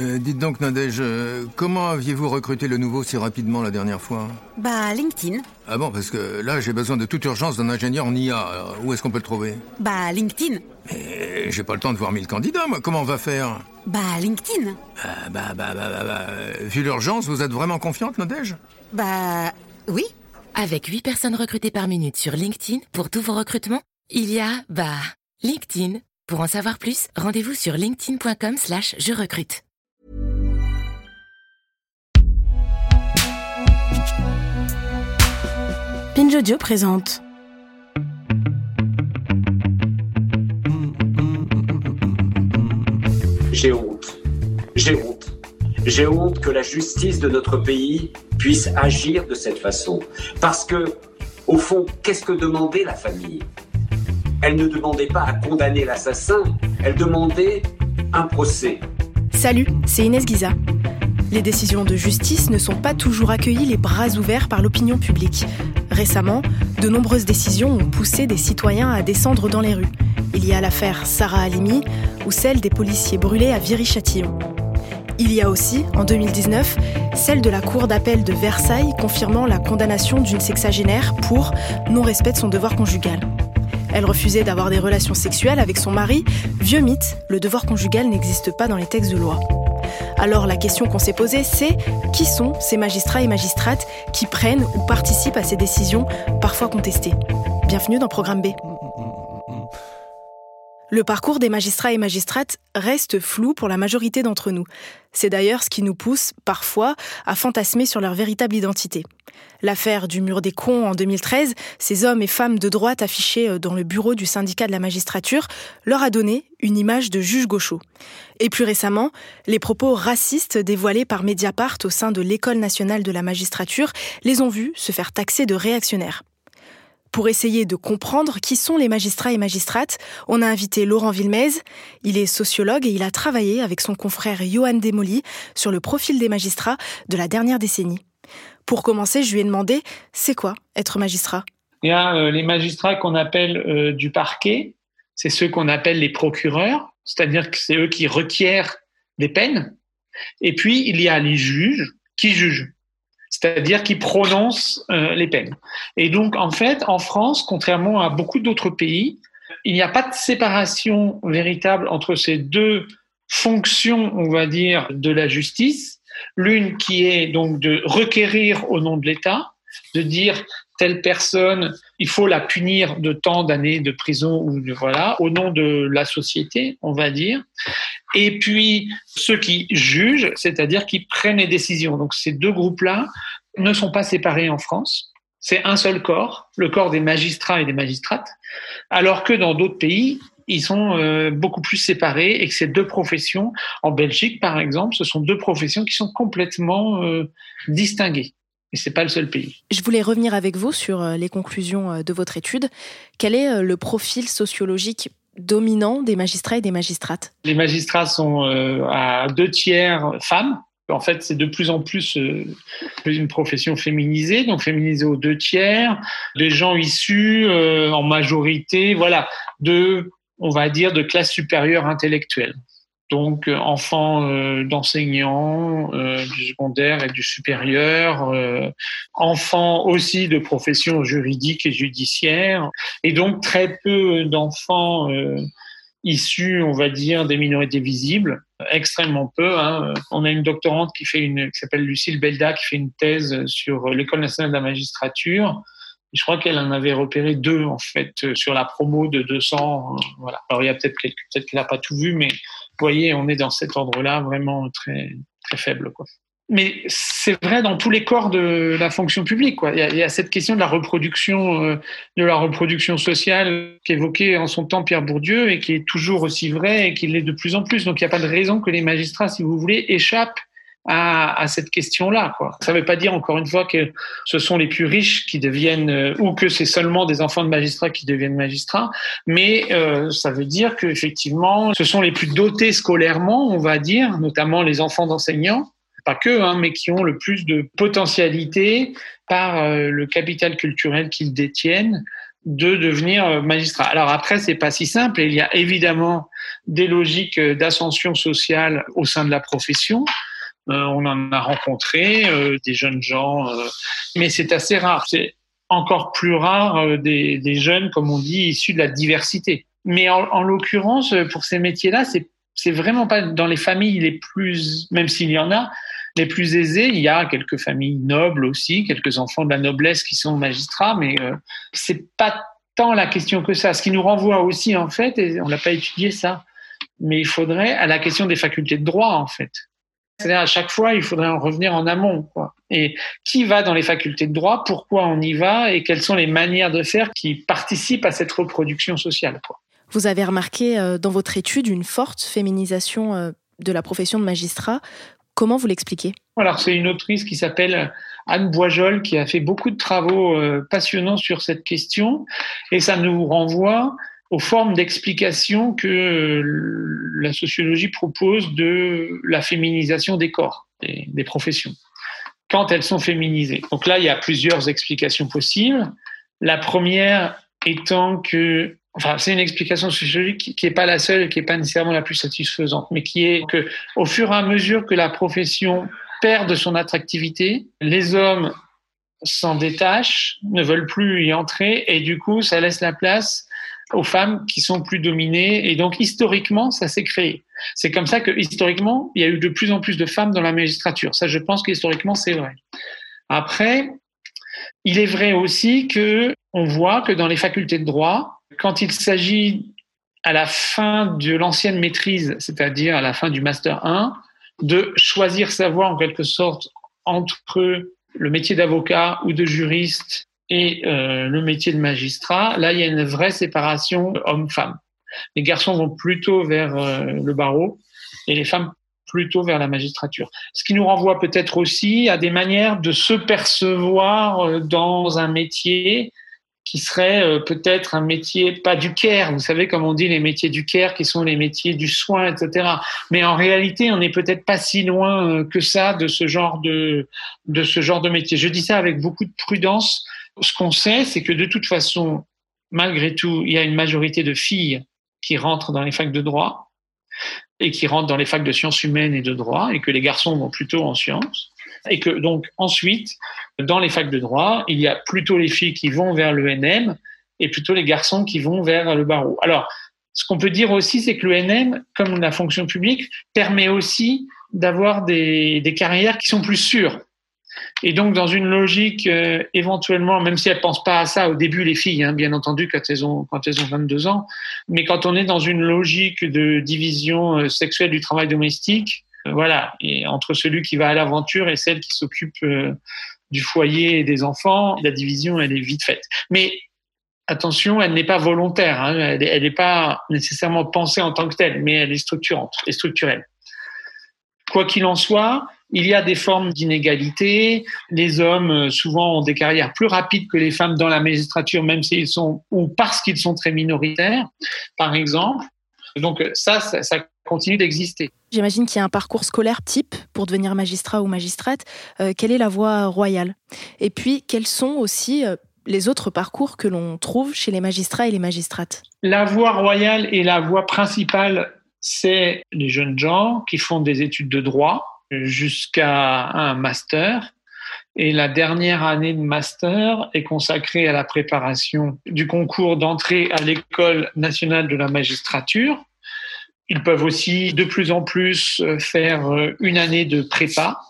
Euh, dites donc, Nadège, euh, comment aviez-vous recruté le nouveau si rapidement la dernière fois? Bah, LinkedIn. Ah bon, parce que là, j'ai besoin de toute urgence d'un ingénieur en IA. Alors, où est-ce qu'on peut le trouver? Bah, LinkedIn. Mais j'ai pas le temps de voir mille candidats, moi. Comment on va faire? Bah, LinkedIn. Ah, bah, bah, bah, bah, bah, euh, Vu l'urgence, vous êtes vraiment confiante, Nadège? Bah, oui. Avec 8 personnes recrutées par minute sur LinkedIn pour tous vos recrutements, il y a, bah, LinkedIn. Pour en savoir plus, rendez-vous sur linkedin.com slash je recrute. Audio présente. J'ai honte. J'ai honte. J'ai honte que la justice de notre pays puisse agir de cette façon. Parce que, au fond, qu'est-ce que demandait la famille? Elle ne demandait pas à condamner l'assassin, elle demandait un procès. Salut, c'est Inès Guiza. Les décisions de justice ne sont pas toujours accueillies les bras ouverts par l'opinion publique. Récemment, de nombreuses décisions ont poussé des citoyens à descendre dans les rues. Il y a l'affaire Sarah Halimi ou celle des policiers brûlés à Viry-Châtillon. Il y a aussi, en 2019, celle de la Cour d'appel de Versailles confirmant la condamnation d'une sexagénaire pour non-respect de son devoir conjugal. Elle refusait d'avoir des relations sexuelles avec son mari. Vieux mythe, le devoir conjugal n'existe pas dans les textes de loi. Alors la question qu'on s'est posée, c'est qui sont ces magistrats et magistrates qui prennent ou participent à ces décisions parfois contestées? Bienvenue dans Programme B. Le parcours des magistrats et magistrates reste flou pour la majorité d'entre nous. C'est d'ailleurs ce qui nous pousse, parfois, à fantasmer sur leur véritable identité. L'affaire du mur des cons en 2013, ces hommes et femmes de droite affichés dans le bureau du syndicat de la magistrature, leur a donné une image de juge gaucho. Et plus récemment, les propos racistes dévoilés par Mediapart au sein de l'École nationale de la magistrature les ont vus se faire taxer de réactionnaires. Pour essayer de comprendre qui sont les magistrats et magistrates, on a invité Laurent Villemez. Il est sociologue et il a travaillé avec son confrère Johan Demoli sur le profil des magistrats de la dernière décennie. Pour commencer, je lui ai demandé, c'est quoi être magistrat? Il y a les magistrats qu'on appelle euh, du parquet, c'est ceux qu'on appelle les procureurs, c'est-à-dire que c'est eux qui requièrent des peines. Et puis, il y a les juges qui jugent c'est-à-dire qui prononcent euh, les peines. Et donc, en fait, en France, contrairement à beaucoup d'autres pays, il n'y a pas de séparation véritable entre ces deux fonctions, on va dire, de la justice. L'une qui est donc de requérir au nom de l'État, de dire telle personne, il faut la punir de tant d'années de prison ou de, voilà, au nom de la société, on va dire. Et puis ceux qui jugent, c'est-à-dire qui prennent les décisions. Donc ces deux groupes-là ne sont pas séparés en France. C'est un seul corps, le corps des magistrats et des magistrates, alors que dans d'autres pays, ils sont euh, beaucoup plus séparés et que ces deux professions, en Belgique par exemple, ce sont deux professions qui sont complètement euh, distinguées. Et c'est pas le seul pays. Je voulais revenir avec vous sur euh, les conclusions de votre étude. Quel est le profil sociologique dominant des magistrats et des magistrates Les magistrats sont à deux tiers femmes. En fait, c'est de plus en plus une profession féminisée, donc féminisée aux deux tiers, des gens issus en majorité, voilà, de on va dire, de classe supérieure intellectuelle. Donc, euh, enfants euh, d'enseignants euh, du secondaire et du supérieur, enfants aussi de professions juridiques et judiciaires, et donc très peu d'enfants issus, on va dire, des minorités visibles, extrêmement peu. Hein. On a une doctorante qui fait une, qui s'appelle Lucille Belda, qui fait une thèse sur l'école nationale de la magistrature je crois qu'elle en avait repéré deux, en fait, euh, sur la promo de 200. Euh, voilà. Alors, il y a peut-être quelques, peut-être qu'elle n'a pas tout vu, mais vous voyez, on est dans cet ordre-là vraiment très, très faible, quoi. Mais c'est vrai dans tous les corps de la fonction publique. Quoi. Il, y a, cette question de la reproduction, euh, de la reproduction sociale qu'évoquait en son temps Pierre Bourdieu et qui est toujours aussi vrai et qui l'est de plus en plus. Donc il n'y a pas de raison que les magistrats, si vous voulez, échappent à, à cette question-là. Ça ne veut pas dire encore une fois que ce sont les plus riches qui deviennent euh, ou que c'est seulement des enfants de magistrats qui deviennent magistrats, mais euh, ça veut dire qu'effectivement, ce sont les plus dotés scolairement, on va dire, notamment les enfants d'enseignants, pas que, hein, mais qui ont le plus de potentialité par euh, le capital culturel qu'ils détiennent de devenir magistrat. Alors après, c'est pas si simple. Il y a évidemment des logiques d'ascension sociale au sein de la profession. Euh, on en a rencontré euh, des jeunes gens, euh, mais c'est assez rare. C'est encore plus rare des, des, jeunes, comme on dit, issus de la diversité. Mais en, en l'occurrence, pour ces métiers-là, c'est c'est vraiment pas dans les familles les plus, même s'il y en a, les plus aisées. Il y a quelques familles nobles aussi, quelques enfants de la noblesse qui sont magistrats, mais euh, c'est pas tant la question que ça. Ce qui nous renvoie aussi, en fait, et on n'a pas étudié ça, mais il faudrait à la question des facultés de droit, en fait. C'est-à-dire à chaque fois, il faudrait en revenir en amont. Quoi. Et qui va dans les facultés de droit Pourquoi on y va Et quelles sont les manières de faire qui participent à cette reproduction sociale quoi. Vous avez remarqué euh, dans votre étude une forte féminisation euh, de la profession de magistrat. Comment vous l'expliquez? Alors, c'est une autrice qui s'appelle Anne Boisjol qui a fait beaucoup de travaux euh, passionnants sur cette question et ça nous renvoie aux formes d'explication que la sociologie propose de la féminisation des corps, des, des professions, quand elles sont féminisées. Donc là, il y a plusieurs explications possibles. La première étant que Enfin, c'est une explication sociologique qui n'est pas la seule, qui n'est pas nécessairement la plus satisfaisante, mais qui est que, au fur et à mesure que la profession perd de son attractivité, les hommes s'en détachent, ne veulent plus y entrer, et du coup, ça laisse la place aux femmes qui sont plus dominées. Et donc, historiquement, ça s'est créé. C'est comme ça que, historiquement, il y a eu de plus en plus de femmes dans la magistrature. Ça, je pense qu'historiquement, c'est vrai. Après, il est vrai aussi que on voit que dans les facultés de droit, quand il s'agit à la fin de l'ancienne maîtrise, c'est-à-dire à la fin du master 1, de choisir sa voie en quelque sorte entre le métier d'avocat ou de juriste euh, le métier de magistrat, là il y a une vraie séparation homme-femme. Les garçons vont plutôt vers euh, le barreau et les femmes plutôt vers la magistrature. Ce qui nous renvoie peut-être aussi à des manières de se percevoir euh, dans un métier qui serait peut-être un métier pas du care, vous savez comme on dit les métiers du care qui sont les métiers du soin, etc. Mais en réalité, on n'est peut-être pas si loin que ça de ce genre de de ce genre de métier. Je dis ça avec beaucoup de prudence. Ce qu'on sait, c'est que de toute façon, malgré tout, il y a une majorité de filles qui rentrent dans les facs de droit et qui rentrent dans les facs de sciences humaines et de droit, et que les garçons vont plutôt en sciences et que donc ensuite, dans les facs de droit, il y a plutôt les filles qui vont vers l'ENM et plutôt les garçons qui vont vers le barreau. Alors, ce qu'on peut dire aussi, c'est que l'ENM, comme la fonction publique, permet aussi d'avoir des, des carrières qui sont plus sûres. Et donc, dans une logique, euh, éventuellement, même si elles pensent pas à ça au début, les filles, hein, bien entendu, quand elles, ont, quand elles ont 22 ans, mais quand on est dans une logique de division euh, sexuelle du travail domestique, voilà, et entre celui qui va à l'aventure et celle qui s'occupe euh, du foyer et des enfants, la division, elle est vite faite. Mais attention, elle n'est pas volontaire, hein, elle n'est pas nécessairement pensée en tant que telle, mais elle est structurante et structurelle. Quoi qu'il en soit, il y a des formes d'inégalité. Les hommes, euh, souvent, ont des carrières plus rapides que les femmes dans la magistrature, même s'ils sont, ou parce qu'ils sont très minoritaires, par exemple. Donc ça, ça, ça continue d'exister. J'imagine qu'il y a un parcours scolaire type pour devenir magistrat ou magistrate. Euh, quelle est la voie royale? Et puis, quels sont aussi euh, les autres parcours que l'on trouve chez les magistrats et les magistrates? La voie royale et la voie principale, c'est les jeunes gens qui font des études de droit jusqu'à un master. Et la dernière année de master est consacrée à la préparation du concours d'entrée à l'école nationale de la magistrature, ils peuvent aussi de plus en plus faire une année de prépa,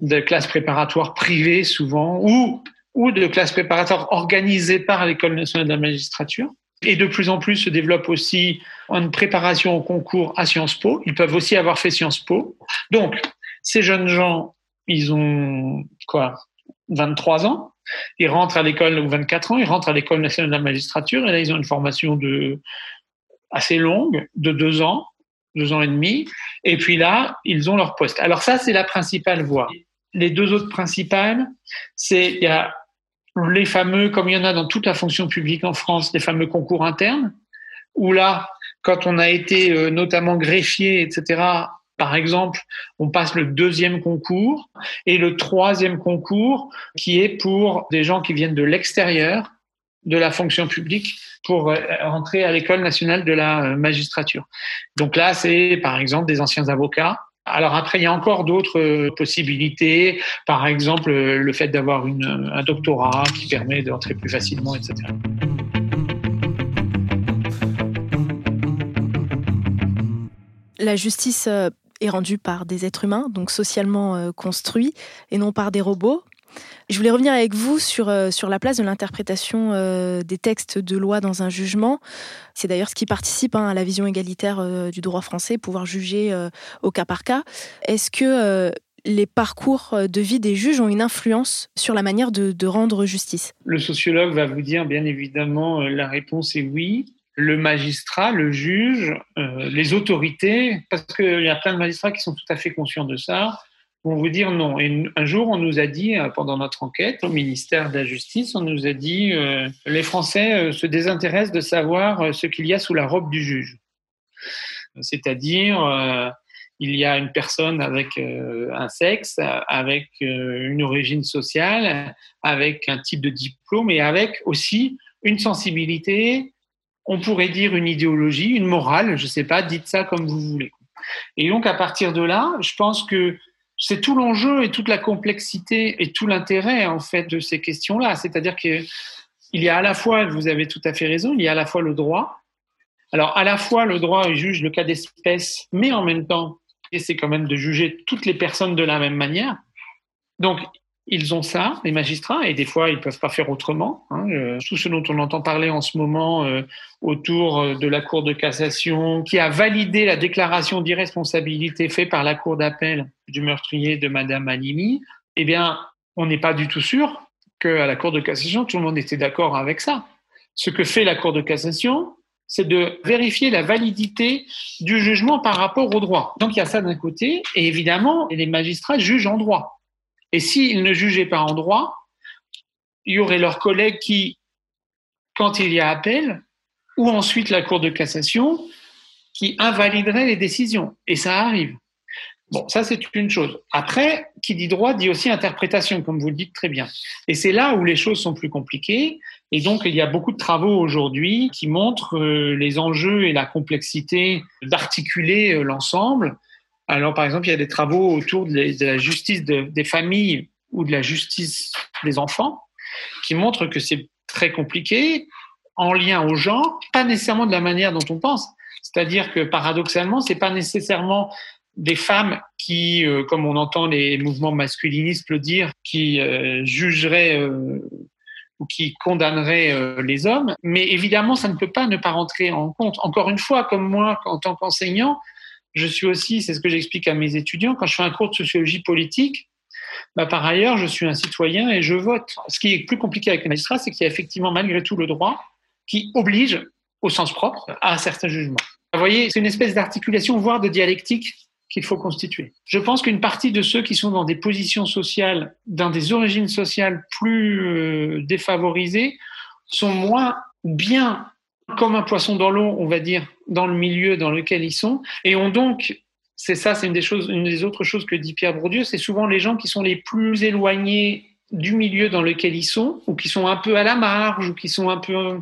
de classe préparatoire privée souvent, ou, ou de classe préparatoire organisée par l'École nationale de la magistrature. Et de plus en plus se développe aussi une préparation au concours à Sciences Po. Ils peuvent aussi avoir fait Sciences Po. Donc, ces jeunes gens, ils ont quoi 23 ans. Ils rentrent à l'école, ou 24 ans, ils rentrent à l'école nationale de la magistrature, et là, ils ont une formation de assez longue, de deux ans, deux ans et demi, et puis là, ils ont leur poste. Alors ça, c'est la principale voie. Les deux autres principales, c'est il y a les fameux, comme il y en a dans toute la fonction publique en France, les fameux concours internes, où là, quand on a été euh, notamment greffier, etc., par exemple, on passe le deuxième concours et le troisième concours qui est pour des gens qui viennent de l'extérieur, de la fonction publique pour euh, rentrer à l'école nationale de la euh, magistrature. Donc là, c'est par exemple des anciens avocats. Alors après, il y a encore d'autres euh, possibilités, par exemple le fait d'avoir un doctorat qui permet d'entrer plus facilement, etc. La justice est rendue par des êtres humains, donc socialement construits, et non par des robots. Je voulais revenir avec vous sur, euh, sur la place de l'interprétation euh, des textes de loi dans un jugement. C'est d'ailleurs ce qui participe hein, à la vision égalitaire euh, du droit français, pouvoir juger au cas par cas. Est-ce que les parcours de vie des juges ont une influence sur la manière de rendre justice? Le sociologue va vous dire, bien évidemment, la réponse est oui le magistrat, le juge, les autorités, parce qu'il y a plein de magistrats qui sont tout à fait conscients de ça, vont vous dire non. Et un jour, on nous a dit, euh, pendant notre enquête au ministère de la Justice, on nous a dit euh, les Français euh, se désintéressent de savoir ce qu'il y a sous la robe du juge. C'est-à-dire, il y a une personne avec un sexe, avec une origine sociale, avec un type de diplôme et avec aussi une sensibilité, on pourrait dire une idéologie, une morale, je ne sais pas, dites ça comme vous voulez. Et donc, à partir de là, je pense que c'est tout l'enjeu et toute la complexité et tout l'intérêt en fait de ces questions-là. C'est-à-dire qu'il y a à la fois, vous avez tout à fait raison, il y a à la fois le droit. Alors à la fois le droit juge le cas d'espèce, mais en même temps, c'est quand même de juger toutes les personnes de la même manière. Donc ils ont ça, les magistrats, et des fois, ils ne peuvent pas faire autrement. Hein. Euh, tout ce dont on entend parler en ce moment euh, autour euh, de la Cour de cassation, qui a validé la déclaration d'irresponsabilité faite par la Cour d'appel du meurtrier de Madame Animi, eh bien, on n'est pas du tout sûr qu'à la Cour de cassation, tout le monde était d'accord avec ça. Ce que fait la Cour de cassation, c'est de vérifier la validité du jugement par rapport au droit. Donc il y a ça d'un côté, et évidemment, les magistrats jugent en droit. Et s'ils ne jugeaient pas en droit, il y aurait leurs collègues qui, quand il y a appel, ou ensuite la Cour de cassation, qui invalideraient les décisions. Et ça arrive. Bon, ça c'est une chose. Après, qui dit droit dit aussi interprétation, comme vous le dites très bien. Et c'est là où les choses sont plus compliquées. Et donc, il y a beaucoup de travaux aujourd'hui qui montrent euh, les enjeux et la complexité d'articuler euh, l'ensemble. Alors, par exemple, il y a des travaux autour de la justice des familles ou de la justice des enfants qui montrent que c'est très compliqué en lien au genre, pas nécessairement de la manière dont on pense. C'est-à-dire que paradoxalement, c'est pas nécessairement des femmes qui, euh, comme on entend les mouvements masculinistes le dire, qui euh, jugeraient euh, ou qui condamneraient les hommes. Mais évidemment, ça ne peut pas ne pas rentrer en compte. Encore une fois, comme moi, en tant qu'enseignant, je suis aussi, c'est ce que j'explique à mes étudiants, quand je fais un cours de sociologie politique, bah, par ailleurs, je suis un citoyen et je vote. Ce qui est plus compliqué avec les magistrats, c'est qu'il y a effectivement malgré tout le droit qui oblige, au sens propre, à certains jugements. Vous voyez, c'est une espèce d'articulation, voire de dialectique qu'il faut constituer. Je pense qu'une partie de ceux qui sont dans des positions sociales, dans des origines sociales plus euh, défavorisées, sont moins bien comme un poisson dans l'eau, on va dire, dans le milieu dans lequel ils sont, et ont donc, c'est ça, c'est une des choses, une des autres choses que dit Pierre Bourdieu, c'est souvent les gens qui sont les plus éloignés du milieu dans lequel ils sont, ou qui sont un peu à la marge, ou qui sont un peu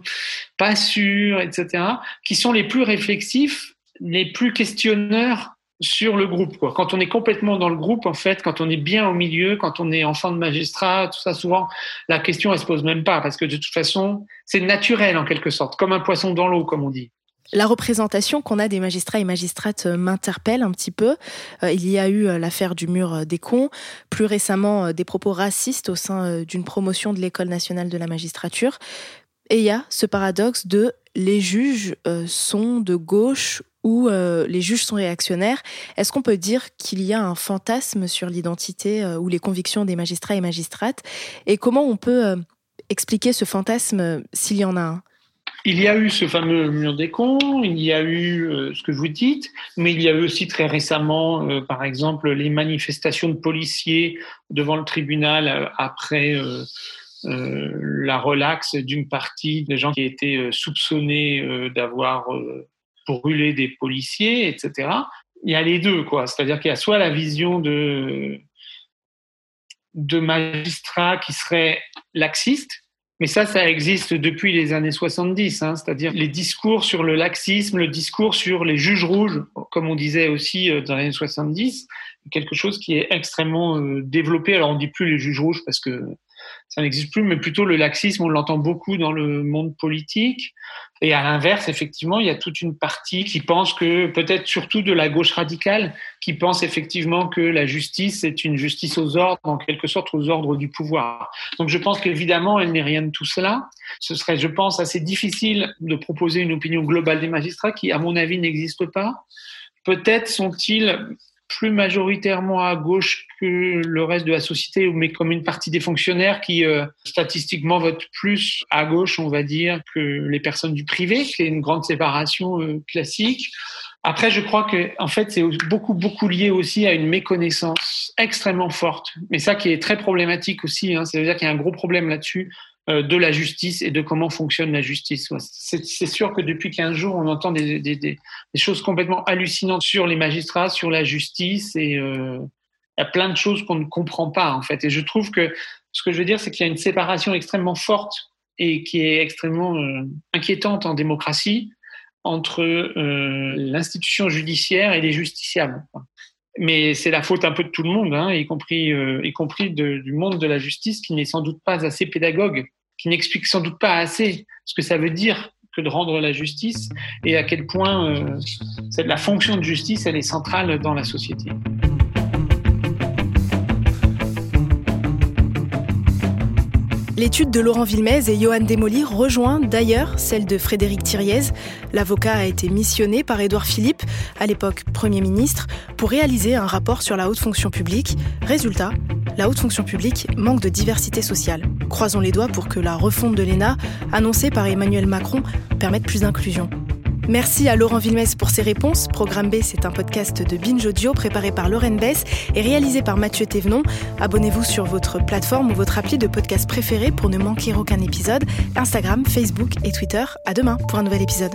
pas sûrs, etc., qui sont les plus réflexifs, les plus questionneurs sur le groupe. Quoi. Quand on est complètement dans le groupe, en fait, quand on est bien au milieu, quand on est enfant de magistrat, tout ça, souvent, la question, elle se pose même pas, parce que de toute façon, c'est naturel en quelque sorte, comme un poisson dans l'eau, comme on dit. La représentation qu'on a des magistrats et magistrates euh, m'interpelle un petit peu. Euh, il y a eu euh, l'affaire du mur des cons, plus récemment des propos racistes au sein d'une promotion de l'École nationale de la magistrature. Et il y a ce paradoxe de les juges sont de gauche euh, les juges sont réactionnaires. Est-ce qu'on peut dire qu'il y a un fantasme sur l'identité ou les convictions des magistrats et magistrates? Et comment on peut expliquer ce fantasme s'il y en a un? Il y a eu ce fameux mur des cons, il y a eu ce que vous dites, mais il y a eu aussi très récemment, par exemple, les manifestations de policiers devant le tribunal après la relaxe d'une partie des gens qui étaient soupçonnés d'avoir brûler des policiers, etc. Il y a les deux, quoi. C'est-à-dire qu'il y a soit la vision de, de magistrats qui seraient laxistes, Mais ça, ça existe depuis les années 70, hein, c'est-à-dire les discours sur le laxisme, le discours sur les juges rouges, comme on disait aussi euh, dans les années 70, quelque chose qui est extrêmement euh, développé. Alors on dit plus les juges rouges parce que ça n'existe plus, mais plutôt le laxisme, on l'entend beaucoup dans le monde politique. Et à l'inverse, effectivement, il y a toute une partie qui pense que, peut-être surtout de la gauche radicale, qui pense effectivement que la justice est une justice aux ordres, en quelque sorte aux ordres du pouvoir. Donc je pense qu'évidemment, elle n'est rien de tout cela. Ce serait, je pense, assez difficile de proposer une opinion globale des magistrats qui, à mon avis, n'existe pas. Peut-être sont-ils plus majoritairement à gauche que le reste de la société, mais comme une partie des fonctionnaires qui euh, statistiquement votent plus à gauche, on va dire, que les personnes du privé, qui est une grande séparation euh, classique. Après, je crois que en fait, c'est beaucoup beaucoup lié aussi à une méconnaissance extrêmement forte, mais ça qui est très problématique aussi. Hein, c'est-à-dire qu'il y a un gros problème là-dessus de la justice et de comment fonctionne la justice. C'est sûr que depuis 15 jours, on entend des, choses complètement hallucinantes sur les magistrats, sur la justice, et euh, il y a plein de choses qu'on ne comprend pas, en fait. Et je trouve que ce que je veux dire, c'est qu'il y a une séparation extrêmement forte et qui est extrêmement euh, inquiétante en démocratie entre euh, l'institution judiciaire et les justiciables. Mais c'est la faute un peu de tout le monde, hein, y compris, euh, y compris de, du monde de la justice, qui n'est sans doute pas assez pédagogue, qui n'explique sans doute pas assez ce que ça veut dire que de rendre la justice et à quel point euh, la fonction de justice elle est centrale dans la société. L'étude de Laurent Villemez et Johan Desmolly rejoint d'ailleurs celle de Frédéric Thiriez. L'avocat a été missionné par Édouard Philippe, à l'époque Premier ministre, pour réaliser un rapport sur la haute fonction publique. Résultat, la haute fonction publique manque de diversité sociale. Croisons les doigts pour que la refonte de l'ENA, annoncée par Emmanuel Macron, permette plus d'inclusion. Merci à Laurent Villemez pour ses réponses. Programme B, c'est un podcast de Binge Audio préparé par Lauren Bess et réalisé par Mathieu Thévenon. Abonnez-vous sur votre plateforme ou votre appli de podcast préféré pour ne manquer aucun épisode. Instagram, Facebook et Twitter. À demain pour un nouvel épisode.